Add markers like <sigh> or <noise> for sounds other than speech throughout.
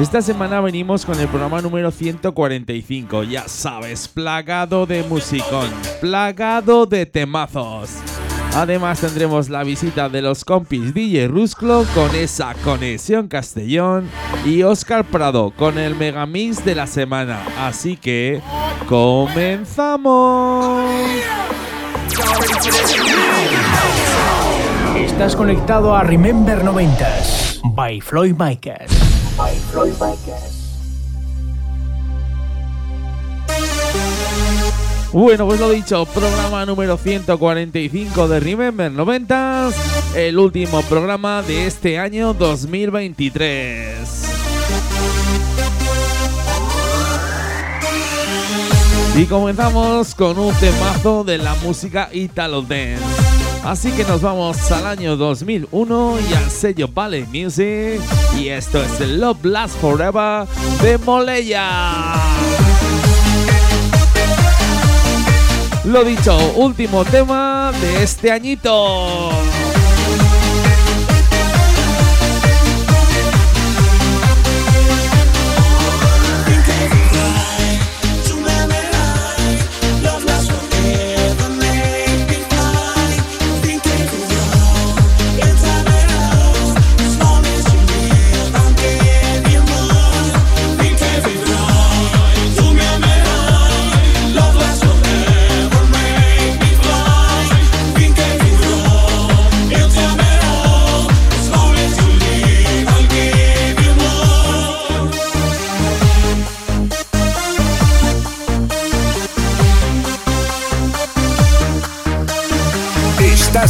Esta semana venimos con el programa número 145, ya sabes, plagado de musicón, plagado de temazos. Además tendremos la visita de los compis DJ Rusclo con esa conexión Castellón y Oscar Prado con el megamix de la semana. Así que comenzamos. Estás conectado a Remember 90s by Floyd Micas. By Floyd Micas. Bueno, pues lo dicho, programa número 145 de Remember 90s, el último programa de este año 2023. Y comenzamos con un temazo de la música Italo Dance. Así que nos vamos al año 2001 y al sello Ballet Music. Y esto es el Love Last Forever de Moleya. Lo dicho, último tema de este añito.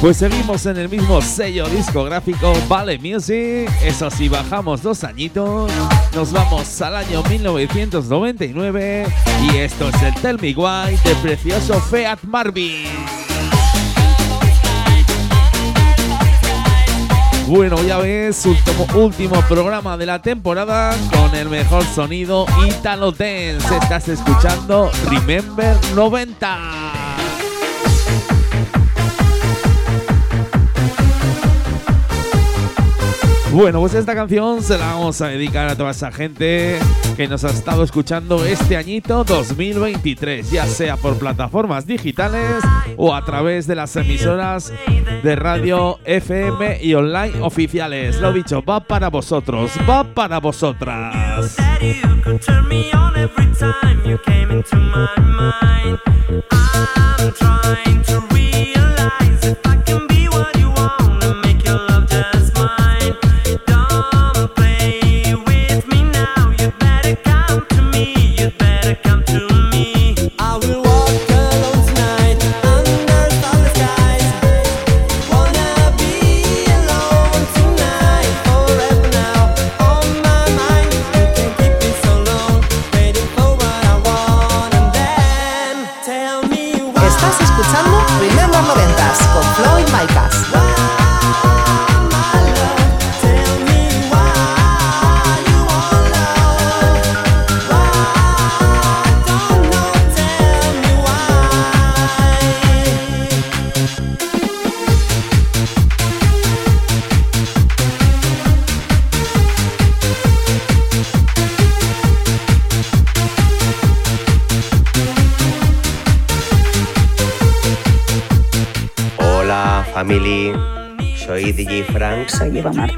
Pues seguimos en el mismo sello discográfico Vale Music. Eso sí, bajamos dos añitos. Nos vamos al año 1999. Y esto es el Tell Me Why de precioso Feat Marvin. Bueno, ya ves, último, último programa de la temporada con el mejor sonido Italo Dance. Estás escuchando Remember 90. Bueno, pues esta canción se la vamos a dedicar a toda esa gente que nos ha estado escuchando este añito 2023, ya sea por plataformas digitales o a través de las emisoras de radio FM y online oficiales. Lo dicho, va para vosotros, va para vosotras.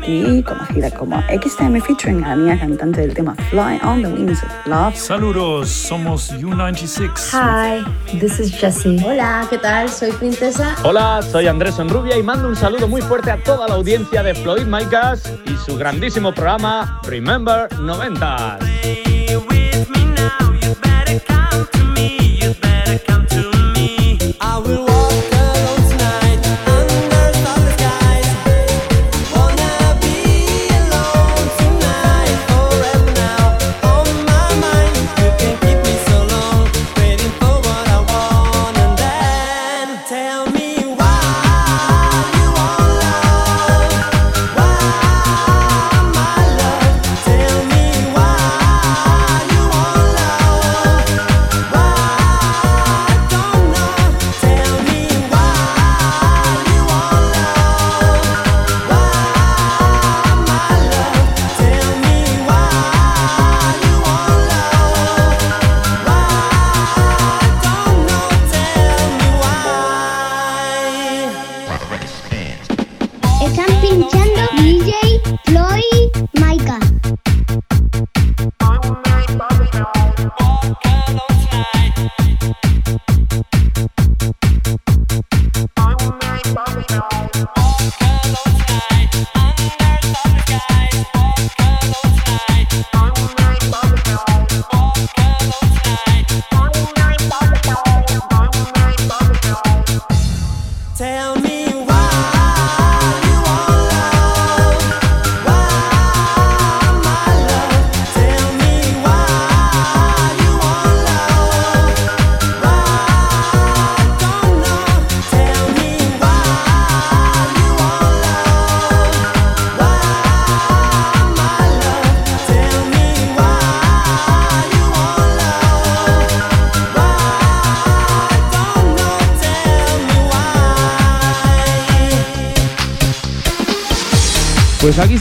Martí, conocida como XTM featuring la mía cantante del tema Fly on the Wings of Love. Saludos, somos U96. Hi, this is Jessie. Hola, ¿qué tal? Soy Princesa. Hola, soy Andrés Enrubia y mando un saludo muy fuerte a toda la audiencia de Floyd Micas y su grandísimo programa Remember 90.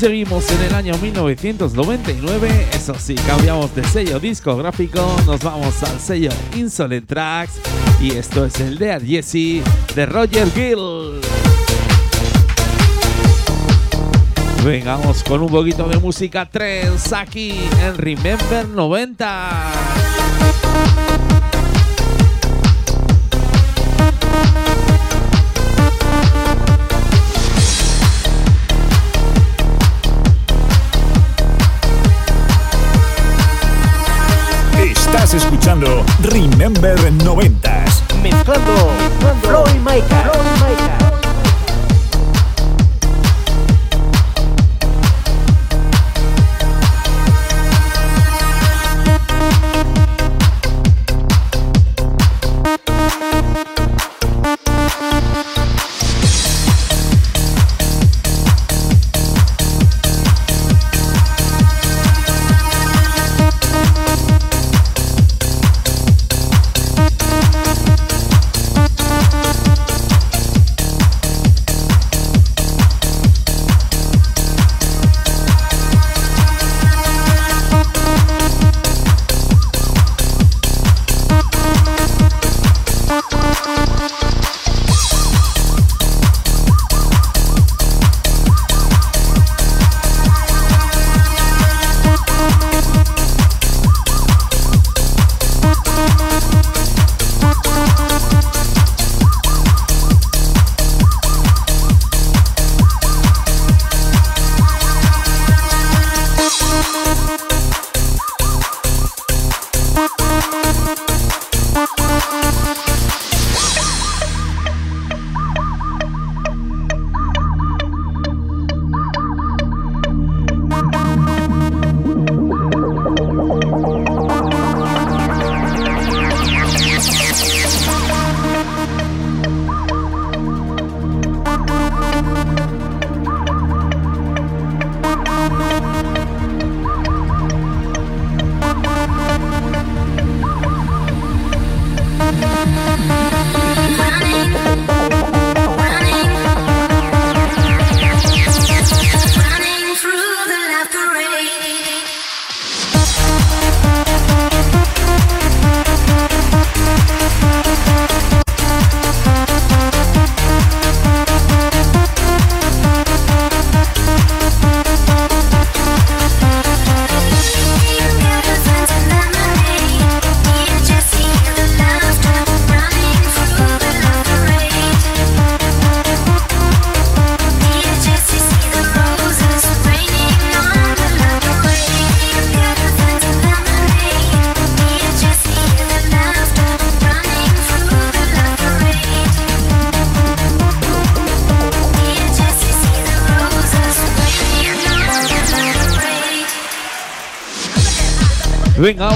Seguimos en el año 1999. Eso sí, cambiamos de sello discográfico. Nos vamos al sello Insolent Tracks. Y esto es el de Jesse de Roger Gill. Vengamos con un poquito de música trends aquí en Remember 90. Escuchando Remember 90s. Mezclando, Mezclando Floyd Maika.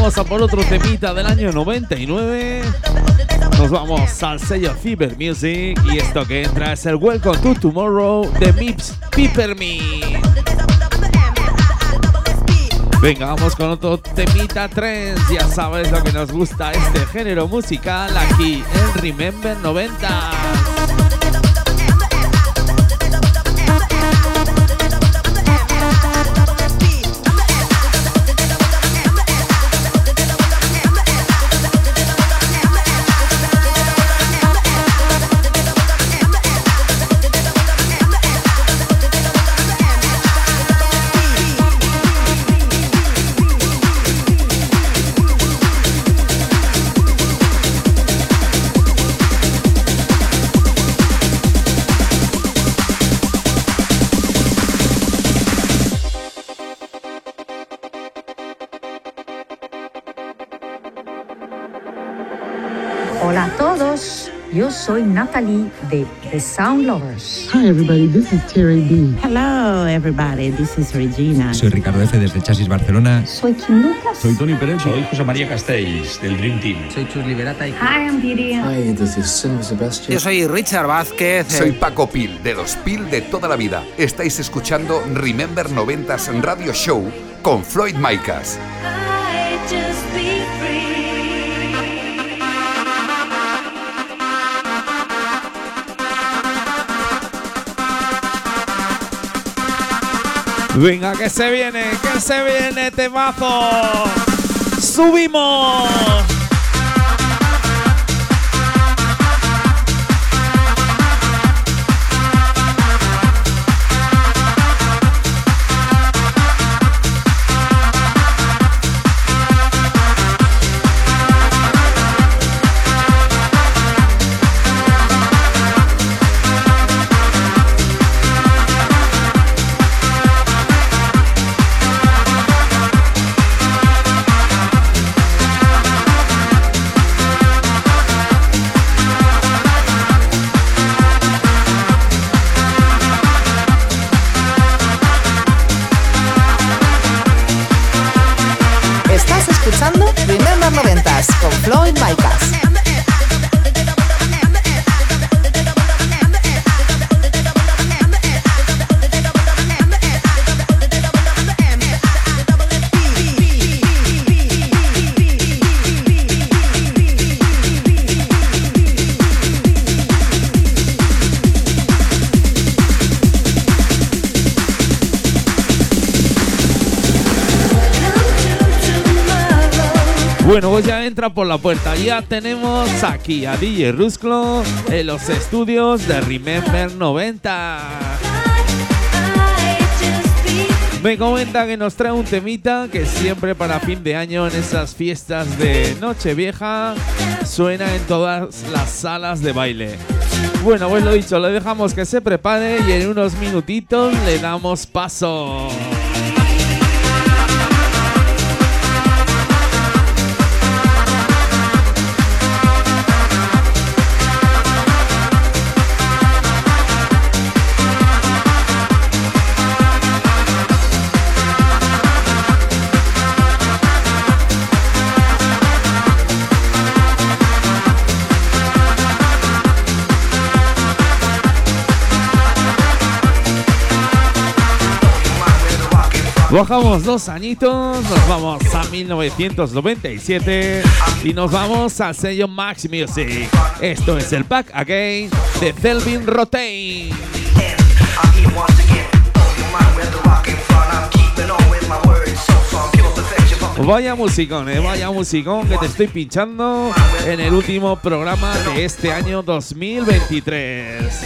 Vamos a por otro temita del año 99. Nos vamos al sello Cyber Music y esto que entra es el Welcome to Tomorrow de Mips Me. Venga, vamos con otro temita trends. Ya sabes lo que nos gusta este género musical aquí en Remember 90. Yo soy Natalie de The Sound Lovers. Hi everybody, this is Terry B. Hello everybody, this is Regina. Soy Ricardo F. desde Chasis Barcelona. Soy Kim Lucas. Soy Tony Pérez. Soy José María Castells del Dream Team. Soy Chus Liberata. Hi, I'm Didi. Hi, this is Silvio Sebastián. Yo soy Richard Vázquez. Soy Paco Pil, de los Pil de toda la vida. Estáis escuchando Remember 90s Radio Show con Floyd Micas. Venga, que se viene, que se viene, temazo. ¡Subimos! Bueno, pues ya entra por la puerta. Ya tenemos aquí a DJ Rusclo en los estudios de Remember 90. Me comenta que nos trae un temita que siempre para fin de año en esas fiestas de Nochevieja suena en todas las salas de baile. Bueno, pues lo dicho, le dejamos que se prepare y en unos minutitos le damos paso. Bajamos dos añitos, nos vamos a 1997 y nos vamos al sello Max Music. Esto es el Pack Again de Selvin Rotain. Vaya musicón, eh, vaya musicón que te estoy pinchando en el último programa de este año 2023.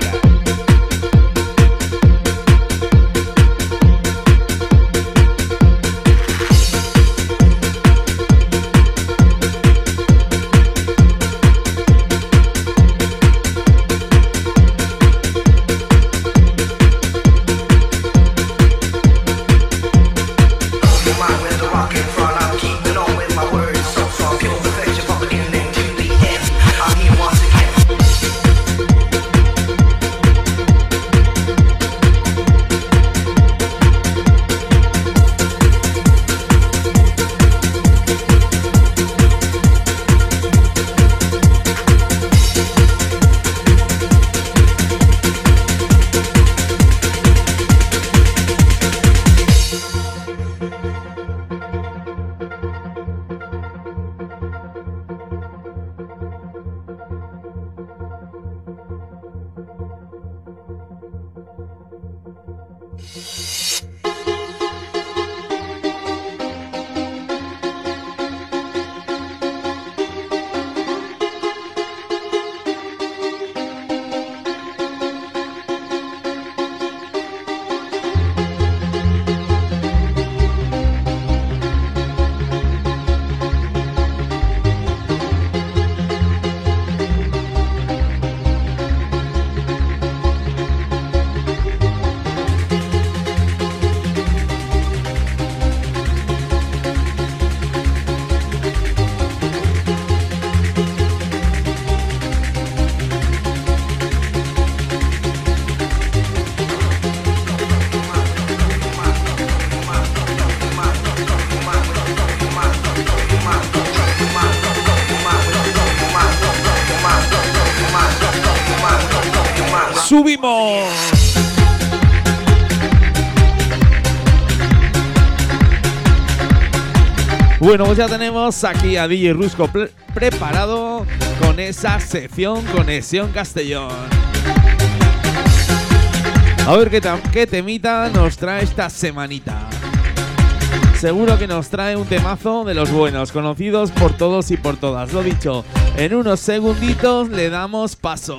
Subimos. Bueno, pues ya tenemos aquí a DJ Rusco preparado con esa sección Conexión Castellón. A ver qué, qué temita nos trae esta semanita. Seguro que nos trae un temazo de los buenos, conocidos por todos y por todas. Lo dicho, en unos segunditos le damos paso.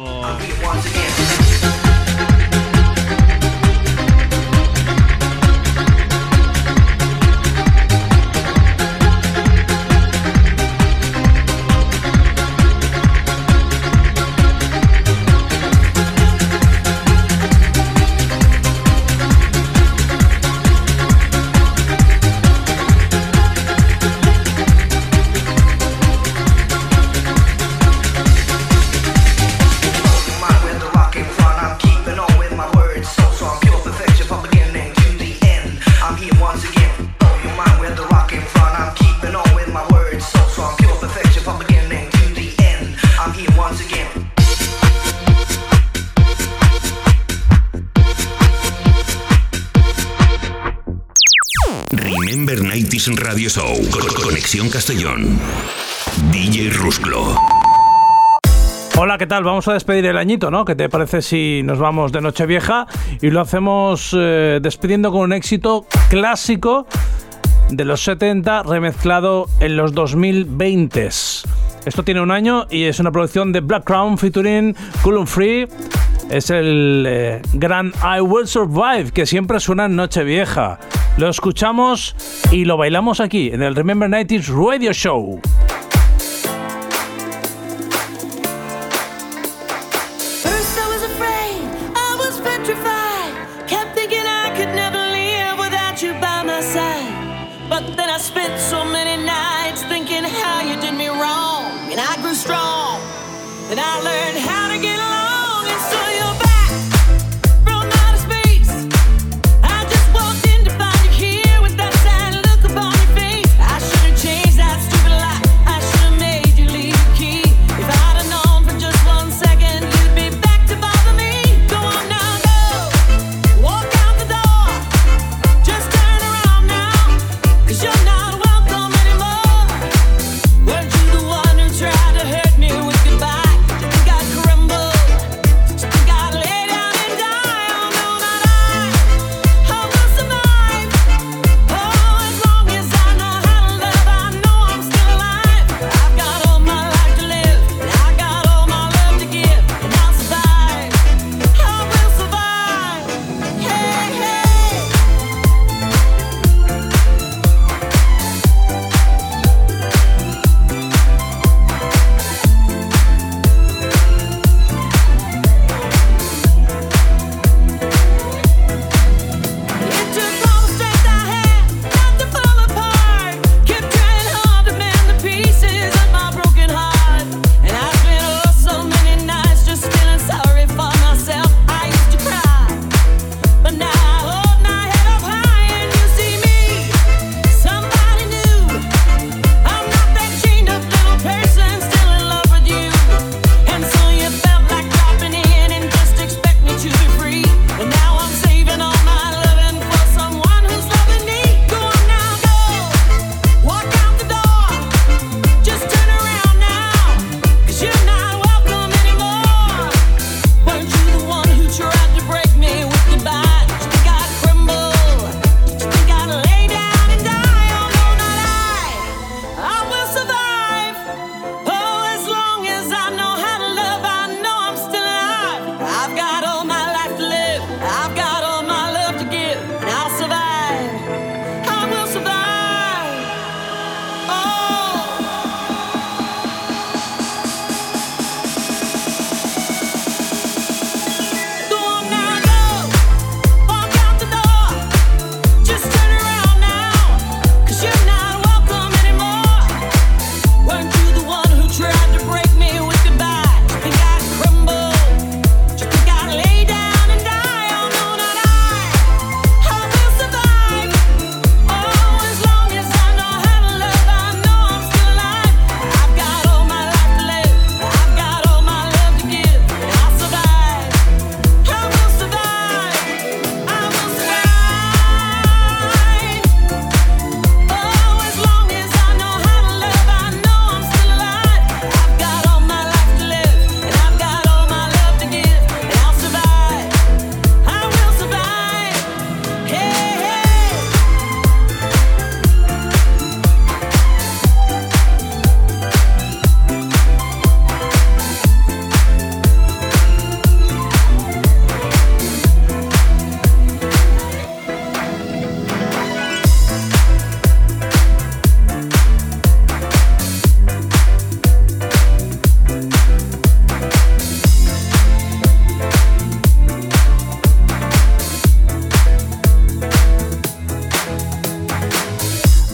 Radio Show. Conexión Castellón. DJ Rusclo. Hola, ¿qué tal? Vamos a despedir el añito, ¿no? ¿Qué te parece si nos vamos de Nochevieja y lo hacemos eh, despidiendo con un éxito clásico de los 70 remezclado en los 2020? Esto tiene un año y es una producción de Black Crown featuring Coulomb Free. Es el eh, gran I Will Survive que siempre suena en Nochevieja. Lo escuchamos y lo bailamos aquí en el Remember 90s Radio Show.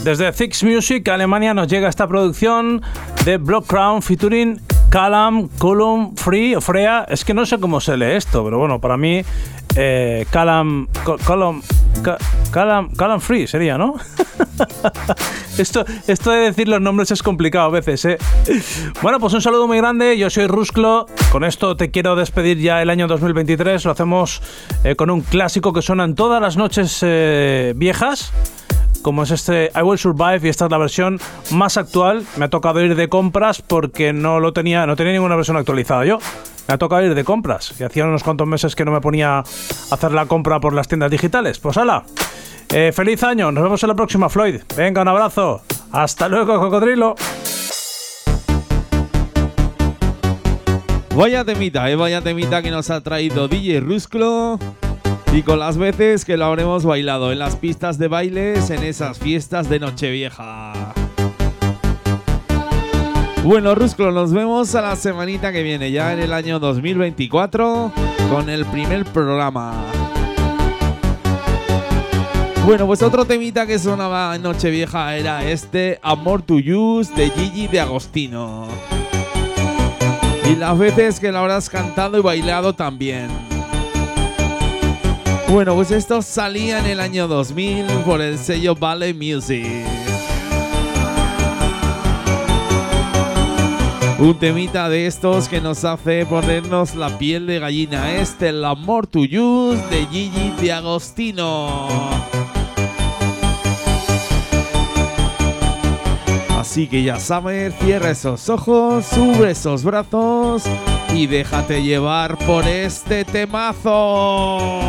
Desde Six Music, Alemania, nos llega esta producción de Block Crown featuring Calam, Column, Free o Freya. Es que no sé cómo se lee esto, pero bueno, para mí eh, Calam, Column, Calam, Calam Free sería, ¿no? <laughs> esto, esto de decir los nombres es complicado a veces, ¿eh? Bueno, pues un saludo muy grande. Yo soy Rusclo. Con esto te quiero despedir ya el año 2023. Lo hacemos eh, con un clásico que suena en todas las noches eh, viejas como es este I Will Survive y esta es la versión más actual. Me ha tocado ir de compras porque no lo tenía, no tenía ninguna versión actualizada yo. Me ha tocado ir de compras, y hacía unos cuantos meses que no me ponía a hacer la compra por las tiendas digitales. Pues hala, eh, feliz año, nos vemos en la próxima, Floyd. Venga, un abrazo. Hasta luego, cocodrilo. Vaya temita, eh, vaya temita que nos ha traído DJ Rusclo. Y con las veces que lo habremos bailado en las pistas de bailes en esas fiestas de Nochevieja. Bueno, Rusclo, nos vemos a la semanita que viene, ya en el año 2024, con el primer programa. Bueno, pues otro temita que sonaba en Nochevieja era este Amor to Use de Gigi de Agostino. Y las veces que lo habrás cantado y bailado también. Bueno, pues esto salía en el año 2000 por el sello Ballet Music. Un temita de estos que nos hace ponernos la piel de gallina. Este, el Amor to Use de Gigi de Agostino. Así que ya sabes, cierra esos ojos, sube esos brazos y déjate llevar por este temazo.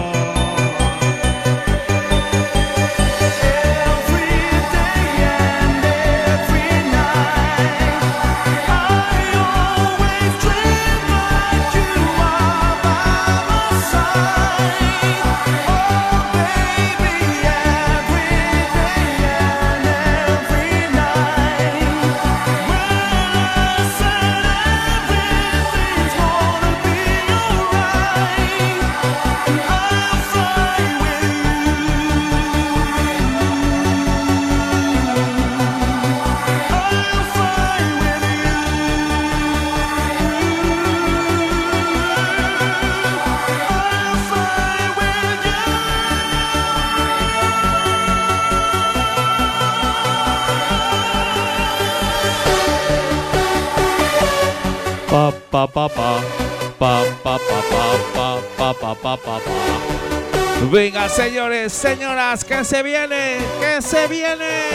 Venga, señores, señoras, que se viene, que se viene.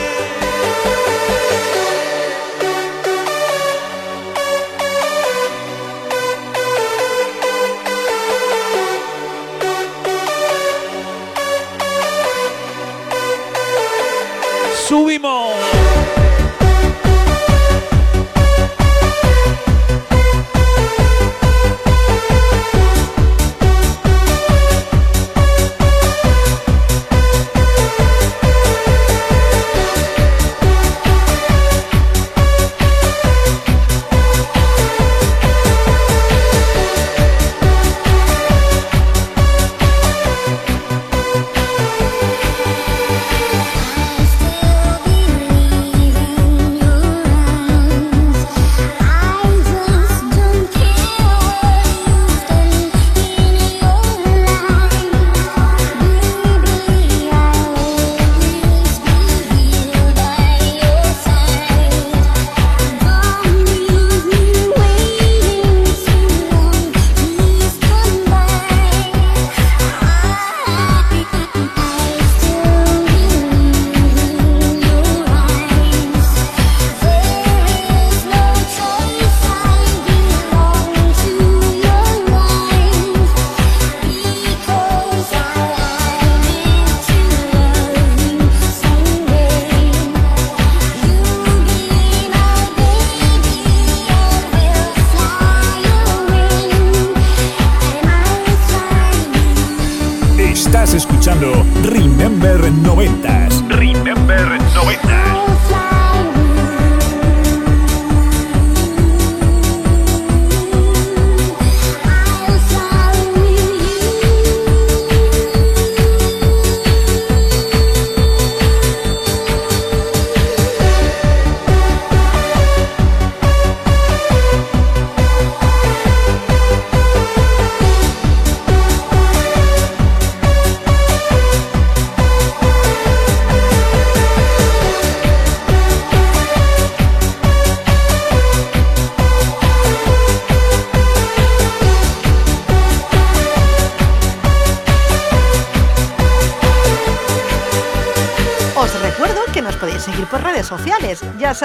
subimos.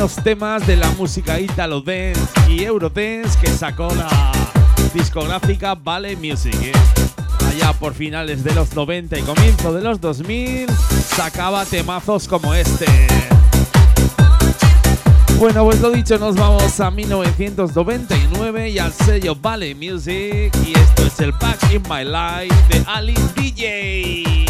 Buenos temas de la música Italo Dance y Eurodance que sacó la discográfica Vale Music. ¿eh? Allá por finales de los 90 y comienzo de los 2000 sacaba temazos como este. Bueno, pues lo dicho, nos vamos a 1999 y al sello Vale Music y esto es el Back in My Life de Ali DJ.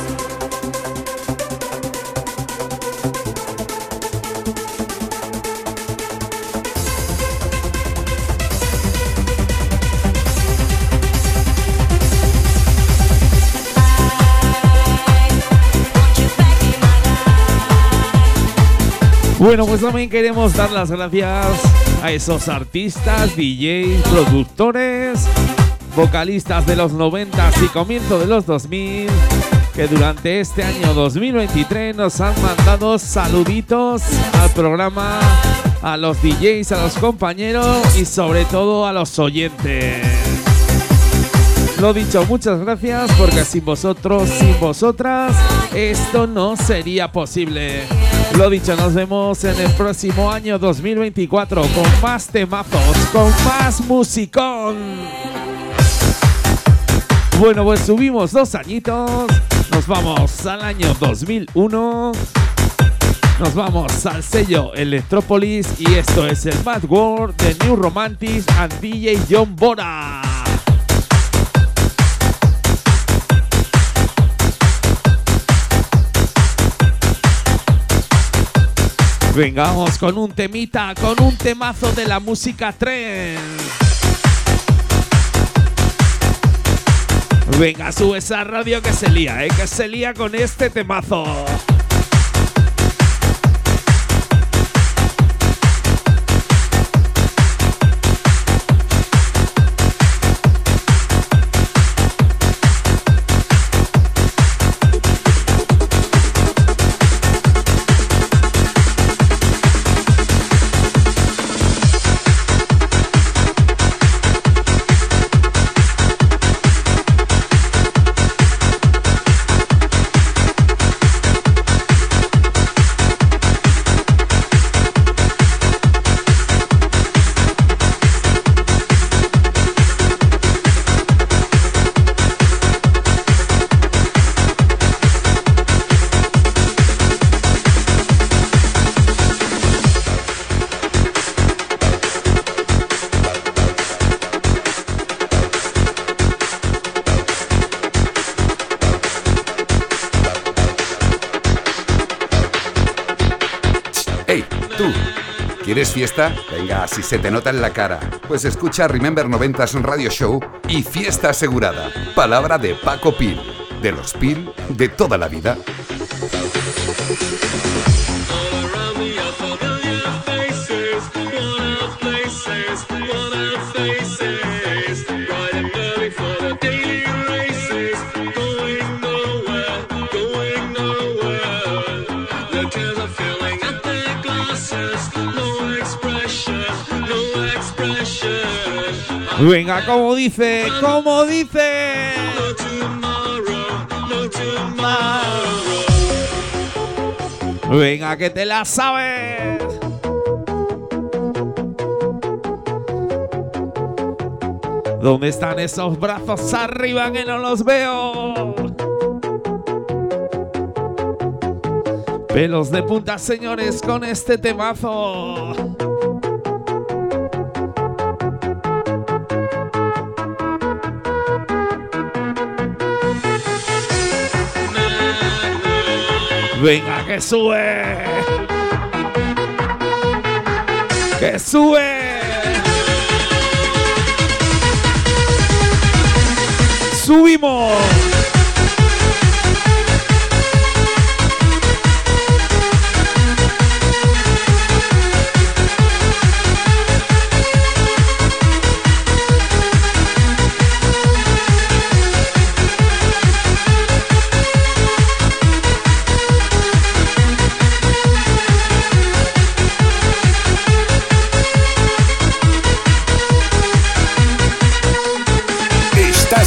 Bueno, pues también queremos dar las gracias a esos artistas, DJs, productores vocalistas de los 90 y comienzo de los 2000 que durante este año 2023 nos han mandado saluditos al programa, a los DJs, a los compañeros y sobre todo a los oyentes. Lo dicho, muchas gracias porque sin vosotros, sin vosotras, esto no sería posible. Lo dicho, nos vemos en el próximo año 2024 con más temazos, con más musicón. Bueno, pues subimos dos añitos. Nos vamos al año 2001. Nos vamos al sello Electropolis y esto es el Bad World de New Romantics and DJ John Bora. Vengamos con un temita, con un temazo de la música tren. Venga, sube esa radio que se lía, ¿eh? que se lía con este temazo. Si se te nota en la cara. Pues escucha Remember 90s Radio Show y fiesta asegurada. Palabra de Paco Pil. De los Pil de toda la vida. Venga, como dice, como dice. Venga, que te la sabes. ¿Dónde están esos brazos arriba que no los veo? Pelos de punta, señores, con este temazo. Venga, que sube. Que sube. Subimos.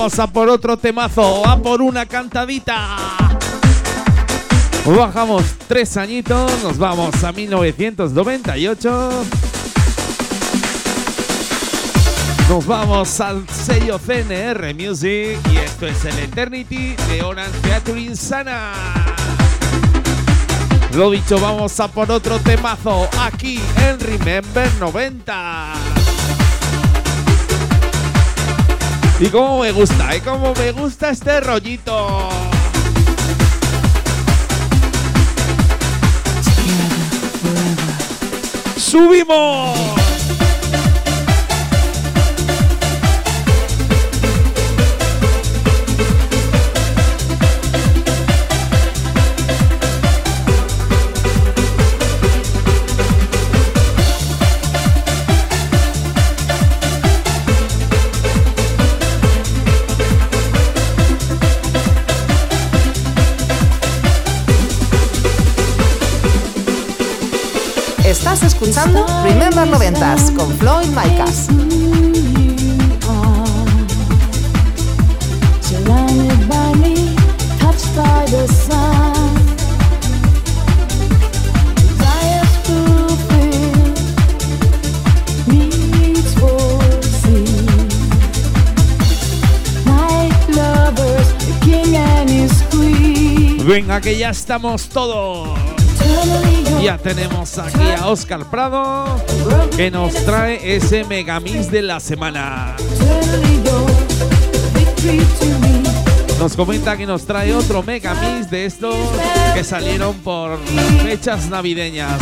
Vamos a por otro temazo, a por una cantadita. Bajamos tres añitos, nos vamos a 1998. Nos vamos al sello CNR Music y esto es el Eternity de Orange Featuring Sana. Lo dicho, vamos a por otro temazo aquí en Remember 90. Y cómo me gusta, y cómo me gusta este rollito. ¡Subimos! Estás escuchando Remember 90s con Floyd Micas. Venga, que ya estamos todos. Ya tenemos aquí a Oscar Prado que nos trae ese megamix de la semana. Nos comenta que nos trae otro megamix de estos que salieron por fechas navideñas.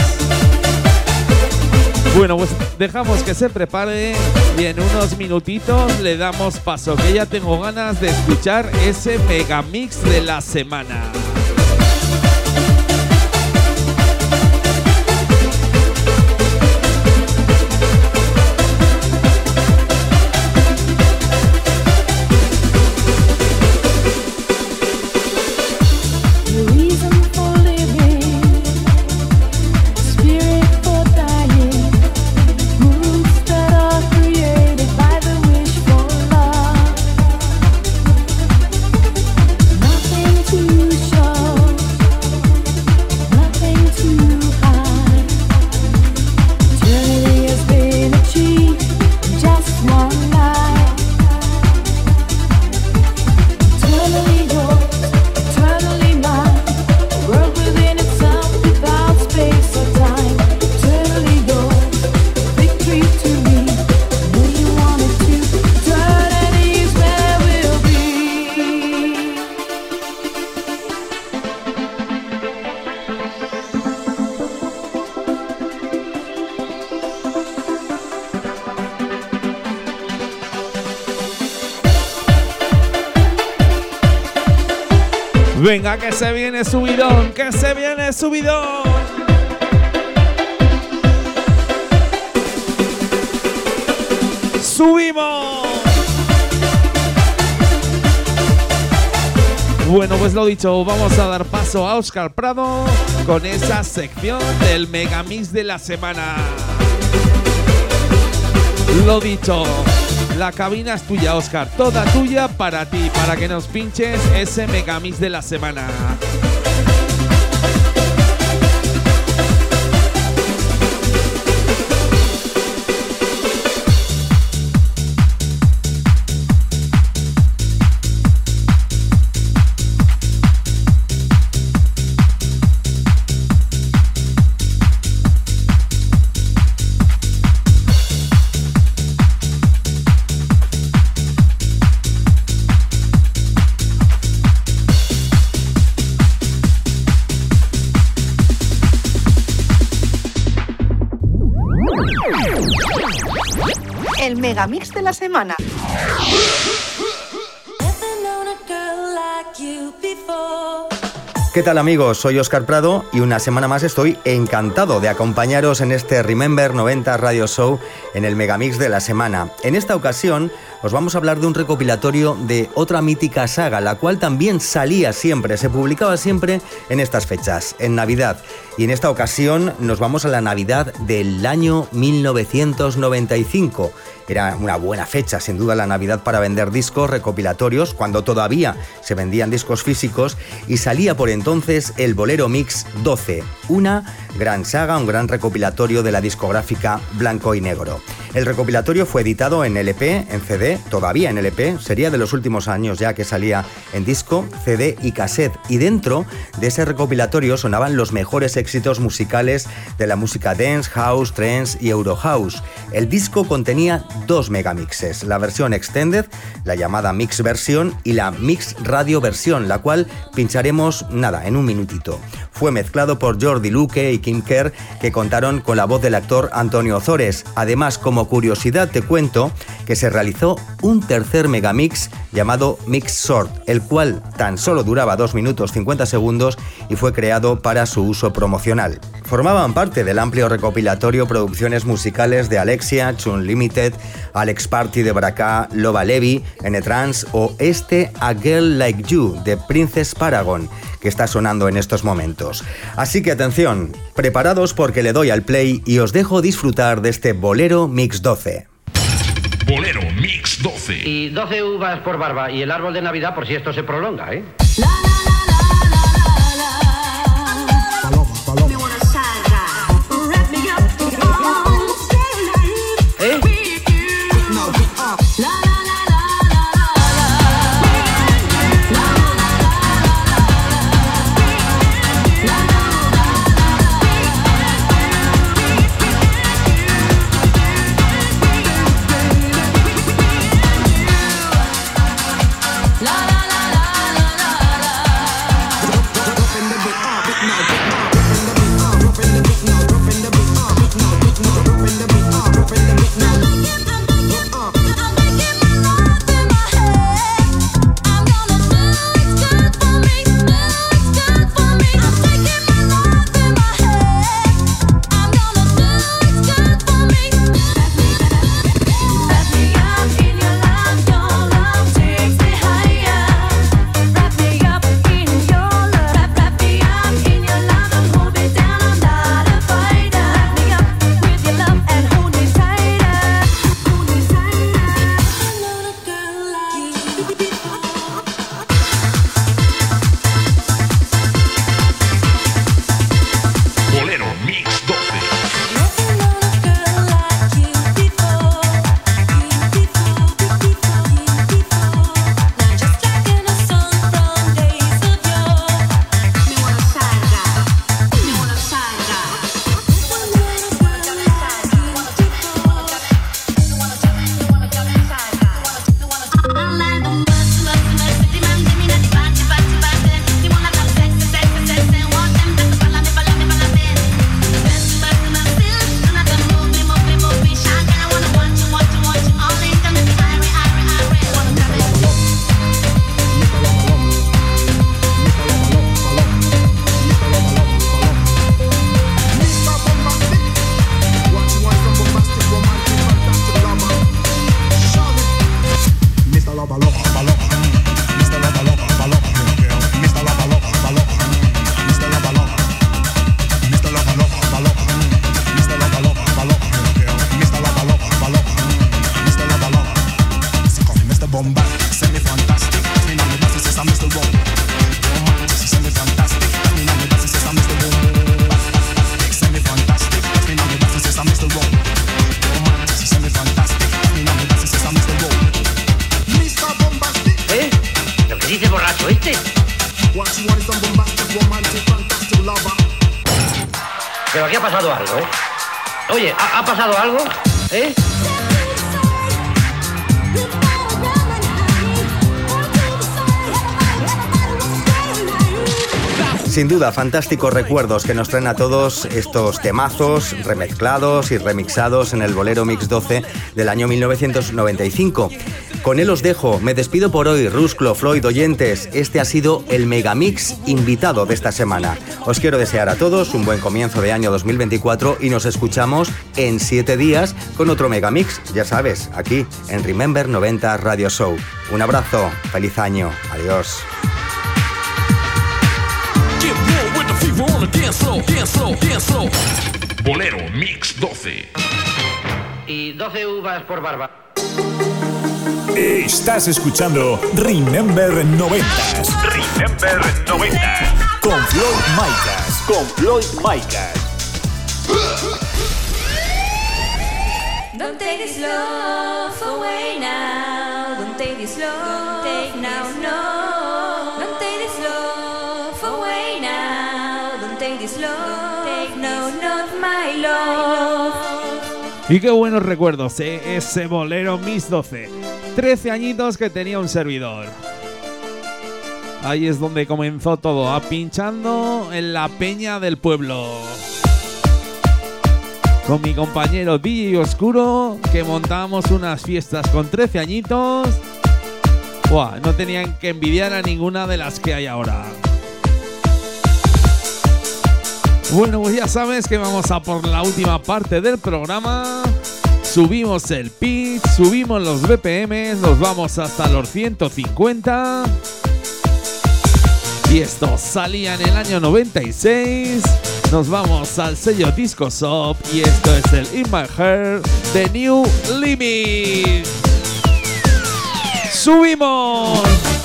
Bueno, pues dejamos que se prepare y en unos minutitos le damos paso, que ya tengo ganas de escuchar ese megamix de la semana. Venga, que se viene subidón, que se viene subidón. Subimos. Bueno, pues lo dicho, vamos a dar paso a Oscar Prado con esa sección del Megamix de la semana. Lo dicho, la cabina es tuya, Oscar. Toda tuya para ti, para que nos pinches ese megamix de la semana. Megamix de la semana. ¿Qué tal amigos? Soy Oscar Prado y una semana más estoy encantado de acompañaros en este Remember 90 Radio Show en el Megamix de la semana. En esta ocasión os vamos a hablar de un recopilatorio de otra mítica saga, la cual también salía siempre, se publicaba siempre en estas fechas, en Navidad. Y en esta ocasión nos vamos a la Navidad del año 1995 Era una buena fecha, sin duda, la Navidad para vender discos recopilatorios, cuando todavía se vendían discos físicos, y salía por entonces el Bolero Mix 12, una gran saga, un gran recopilatorio de la discográfica Blanco y Negro. El recopilatorio fue editado en LP, en CD, todavía en LP, sería de los últimos años ya que salía en disco, CD y cassette, y dentro de ese recopilatorio sonaban los mejores éxitos musicales de la música dance, house, trance y eurohouse. El disco contenía dos megamixes, la versión extended, la llamada mix versión y la mix radio versión, la cual pincharemos nada, en un minutito. Fue mezclado por Jordi Luque y Kim Kerr, que contaron con la voz del actor Antonio Ozores. Además, como curiosidad te cuento que se realizó un tercer megamix llamado Mix Sort, el cual tan solo duraba 2 minutos 50 segundos y fue creado para su uso promocional. Formaban parte del amplio recopilatorio producciones musicales de Alexia, Chun Limited, Alex Party de Bracá, Loba Levy, N-Trans o este A Girl Like You de Princess Paragon que está sonando en estos momentos. Así que atención, preparados porque le doy al play y os dejo disfrutar de este Bolero Mix 12. Bolero Mix 12. Y 12 uvas por barba y el árbol de Navidad por si esto se prolonga, ¿eh? Fantásticos recuerdos que nos traen a todos estos temazos remezclados y remixados en el Bolero Mix 12 del año 1995. Con él os dejo, me despido por hoy, Rusclo, Floyd, oyentes. Este ha sido el Megamix invitado de esta semana. Os quiero desear a todos un buen comienzo de año 2024 y nos escuchamos en siete días con otro Megamix, ya sabes, aquí en Remember 90 Radio Show. Un abrazo, feliz año, adiós. Bolero Mix 12. y 12 uvas por barba. Estás escuchando Remember 90 Remember 90 Con Floyd Micas. Con Floyd Micas. Don't take this love away now. Don't take this love. Take now, no. Y qué buenos recuerdos, ¿eh? Ese bolero Miss 12. 13 añitos que tenía un servidor. Ahí es donde comenzó todo, a pinchando en la peña del pueblo con mi compañero DJ Oscuro, que montábamos unas fiestas con 13 añitos. Buah, no tenían que envidiar a ninguna de las que hay ahora. Bueno, pues ya sabes que vamos a por la última parte del programa. Subimos el pitch, subimos los BPM, nos vamos hasta los 150. Y esto salía en el año 96. Nos vamos al sello Disco Shop y esto es el In My Heart de New Limit. ¡Subimos!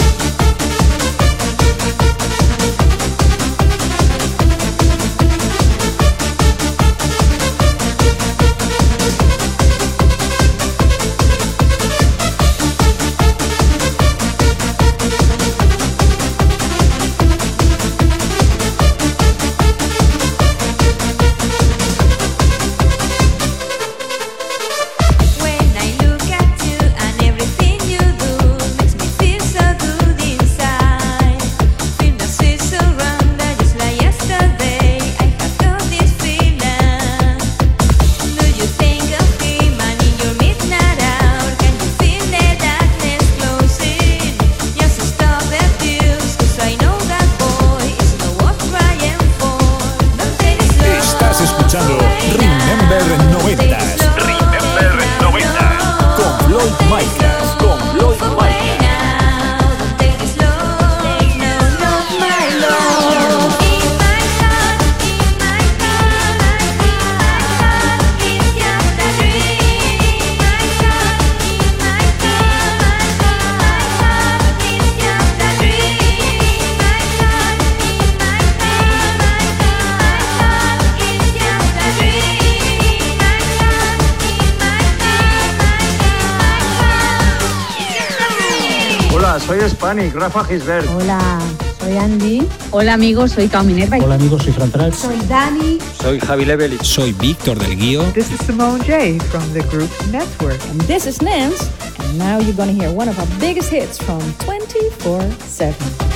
Rafa Gisbert. Hola, soy Andy. Hola amigos, soy Cao Minerva. Hola amigos, soy Fran Soy Dani. Soy Javi Levelich. Soy Víctor del Guío. This is Simone J from the group Network. And this is Nance. And now you're gonna hear one of our biggest hits from 24-7.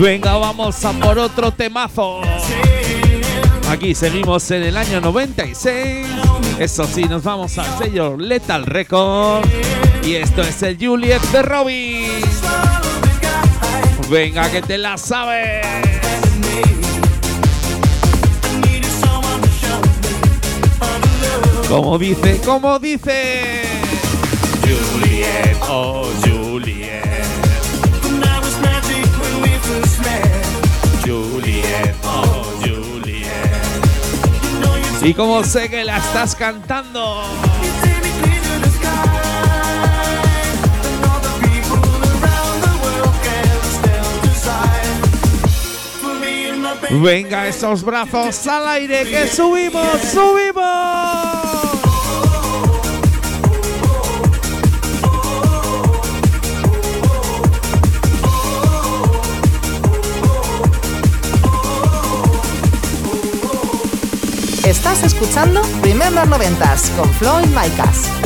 Venga, vamos a por otro temazo. Aquí seguimos en el año 96. Eso sí, nos vamos al sello Lethal Record. Y esto es el Juliet de Robin. Venga, que te la sabes. Como dice, como dice. Juliet, oh Juliet. Y como sé que la estás cantando. Venga, esos brazos al aire que subimos, subimos. Estás escuchando Remember 90s con Floyd Micas.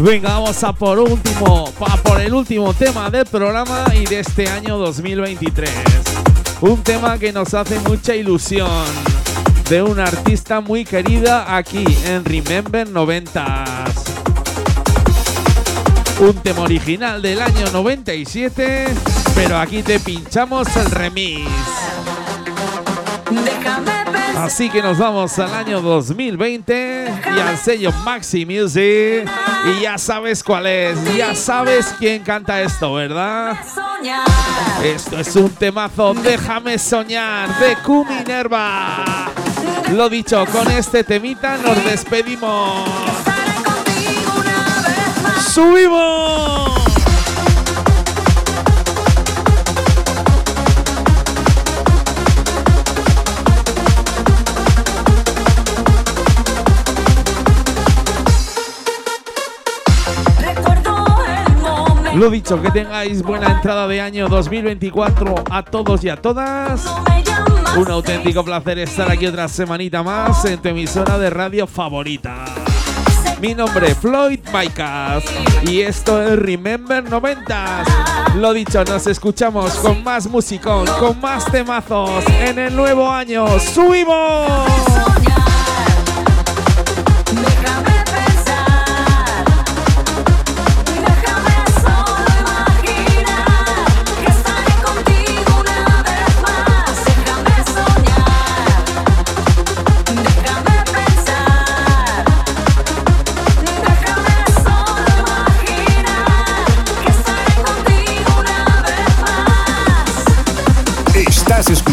Venga, vamos a por último, a por el último tema del programa y de este año 2023. Un tema que nos hace mucha ilusión de una artista muy querida aquí en Remember 90s. Un tema original del año 97, pero aquí te pinchamos el remix. Así que nos vamos al año 2020 y al sello Maxi Music. Y ya sabes cuál es, ya sabes quién canta esto, ¿verdad? Esto es un temazo, déjame soñar, de Q Minerva. Lo dicho, con este temita nos despedimos. ¡Subimos! Lo dicho, que tengáis buena entrada de año 2024 a todos y a todas. Un auténtico placer estar aquí otra semanita más en tu emisora de radio favorita. Mi nombre es Floyd Micas y esto es Remember 90s. Lo dicho, nos escuchamos con más musicón, con más temazos en el nuevo año. ¡Subimos!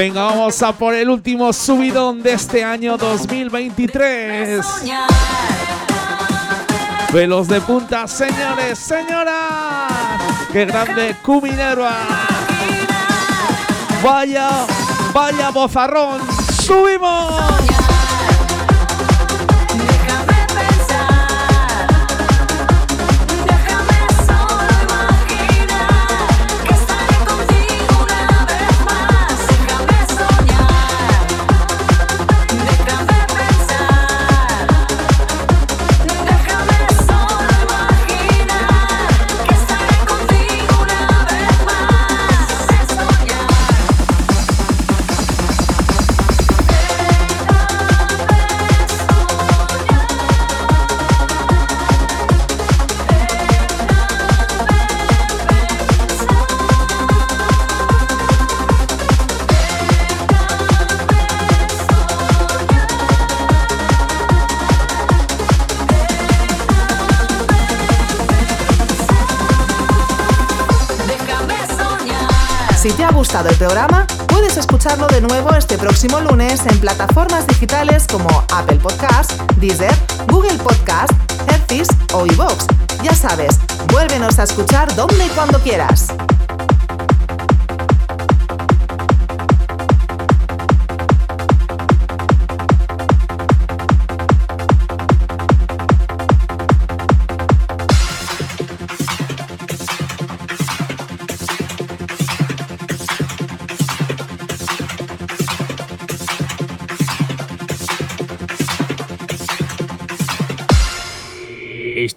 Venga, vamos a por el último subidón de este año 2023. Velos de punta, señores, señoras. ¡Qué grande Q Minerva! Vaya, vaya bozarrón. ¡Subimos! Si te ha gustado el programa, puedes escucharlo de nuevo este próximo lunes en plataformas digitales como Apple Podcast, Deezer, Google Podcast, Hearthis o iVoox. Ya sabes, vuélvenos a escuchar donde y cuando quieras.